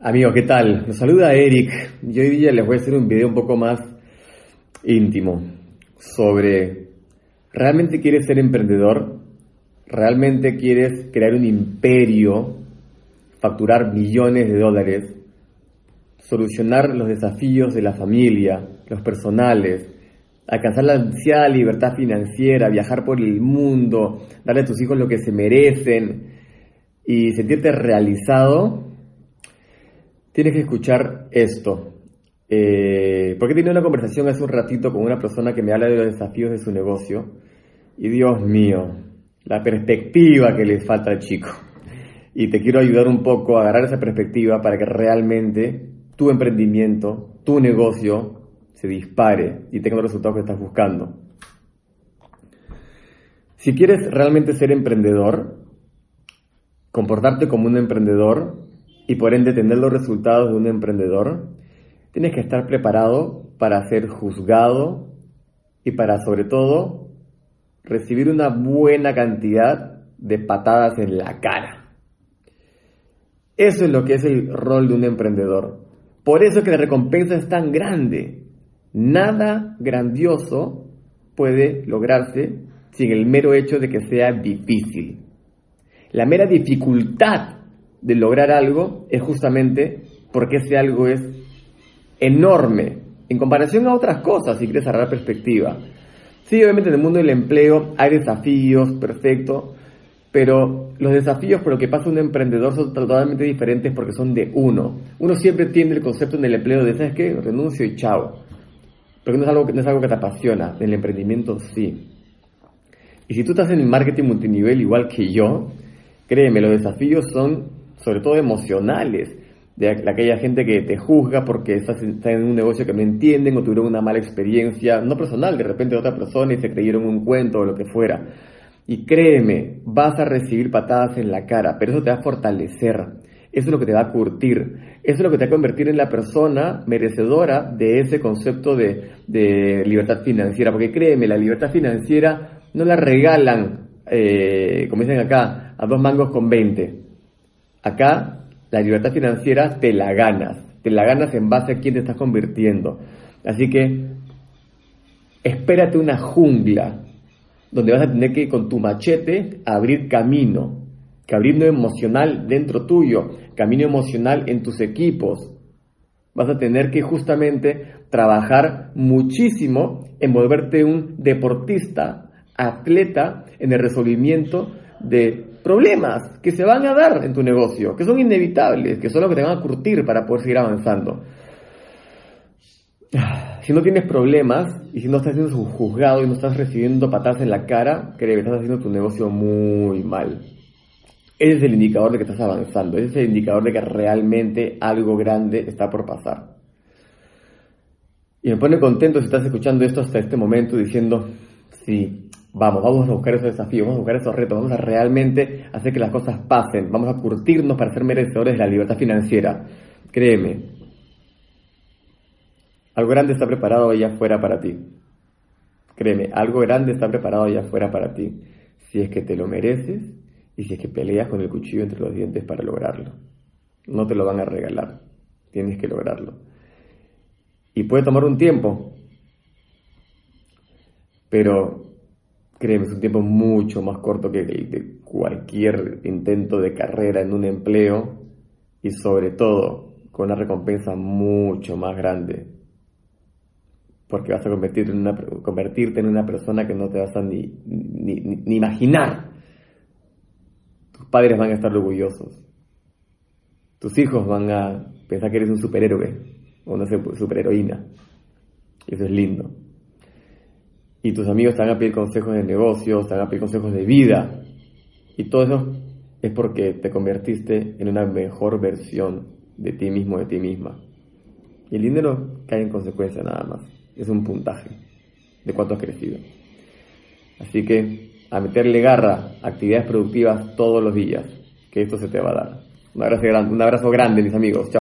Amigo, ¿qué tal? Nos saluda Eric. Yo hoy día les voy a hacer un video un poco más íntimo sobre ¿realmente quieres ser emprendedor? ¿Realmente quieres crear un imperio, facturar millones de dólares, solucionar los desafíos de la familia, los personales, alcanzar la ansiada libertad financiera, viajar por el mundo, darle a tus hijos lo que se merecen y sentirte realizado? Tienes que escuchar esto. Eh, porque he una conversación hace un ratito con una persona que me habla de los desafíos de su negocio. Y Dios mío, la perspectiva que le falta al chico. Y te quiero ayudar un poco a agarrar esa perspectiva para que realmente tu emprendimiento, tu negocio, se dispare y tenga los resultados que estás buscando. Si quieres realmente ser emprendedor, comportarte como un emprendedor, y por ende tener los resultados de un emprendedor, tienes que estar preparado para ser juzgado y para sobre todo recibir una buena cantidad de patadas en la cara. Eso es lo que es el rol de un emprendedor. Por eso que la recompensa es tan grande. Nada grandioso puede lograrse sin el mero hecho de que sea difícil. La mera dificultad de lograr algo es justamente porque ese algo es enorme en comparación a otras cosas, si quieres cerrar perspectiva. Sí, obviamente en el mundo del empleo hay desafíos, perfecto, pero los desafíos por lo que pasa un emprendedor son totalmente diferentes porque son de uno. Uno siempre tiene el concepto en el empleo de, ¿sabes qué? Renuncio y chao. Pero no es algo, no es algo que te apasiona. En el emprendimiento sí. Y si tú estás en el marketing multinivel igual que yo, créeme, los desafíos son sobre todo emocionales, de aquella gente que te juzga porque estás, en un negocio que no entienden o tuvieron una mala experiencia, no personal, de repente de otra persona y se creyeron un cuento o lo que fuera. Y créeme, vas a recibir patadas en la cara, pero eso te va a fortalecer, eso es lo que te va a curtir, eso es lo que te va a convertir en la persona merecedora de ese concepto de, de libertad financiera, porque créeme, la libertad financiera no la regalan, eh, como dicen acá, a dos mangos con 20 Acá la libertad financiera te la ganas, te la ganas en base a quién te estás convirtiendo. Así que espérate una jungla donde vas a tener que con tu machete abrir camino, camino emocional dentro tuyo, camino emocional en tus equipos. Vas a tener que justamente trabajar muchísimo en volverte un deportista, atleta en el resolvimiento de problemas que se van a dar en tu negocio, que son inevitables, que son los que te van a curtir para poder seguir avanzando. Si no tienes problemas y si no estás siendo juzgado y no estás recibiendo patadas en la cara, creo que estás haciendo tu negocio muy mal. Ese es el indicador de que estás avanzando, ese es el indicador de que realmente algo grande está por pasar. Y me pone contento si estás escuchando esto hasta este momento diciendo, sí, Vamos, vamos a buscar esos desafíos, vamos a buscar esos retos, vamos a realmente hacer que las cosas pasen, vamos a curtirnos para ser merecedores de la libertad financiera. Créeme, algo grande está preparado allá afuera para ti. Créeme, algo grande está preparado allá afuera para ti. Si es que te lo mereces y si es que peleas con el cuchillo entre los dientes para lograrlo. No te lo van a regalar, tienes que lograrlo. Y puede tomar un tiempo, pero créeme, es un tiempo mucho más corto que cualquier intento de carrera en un empleo y sobre todo con una recompensa mucho más grande. Porque vas a convertirte en una, convertirte en una persona que no te vas a ni, ni, imaginar. Tus padres van a estar orgullosos. Tus hijos van a pensar que eres un superhéroe o una superheroína. Eso es lindo y tus amigos te van a pedir consejos de negocios, te van a pedir consejos de vida. Y todo eso es porque te convertiste en una mejor versión de ti mismo, de ti misma. Y el dinero cae en consecuencia nada más. Es un puntaje de cuánto has crecido. Así que a meterle garra, actividades productivas todos los días, que esto se te va a dar. Un abrazo grande, un abrazo grande mis amigos. Chao.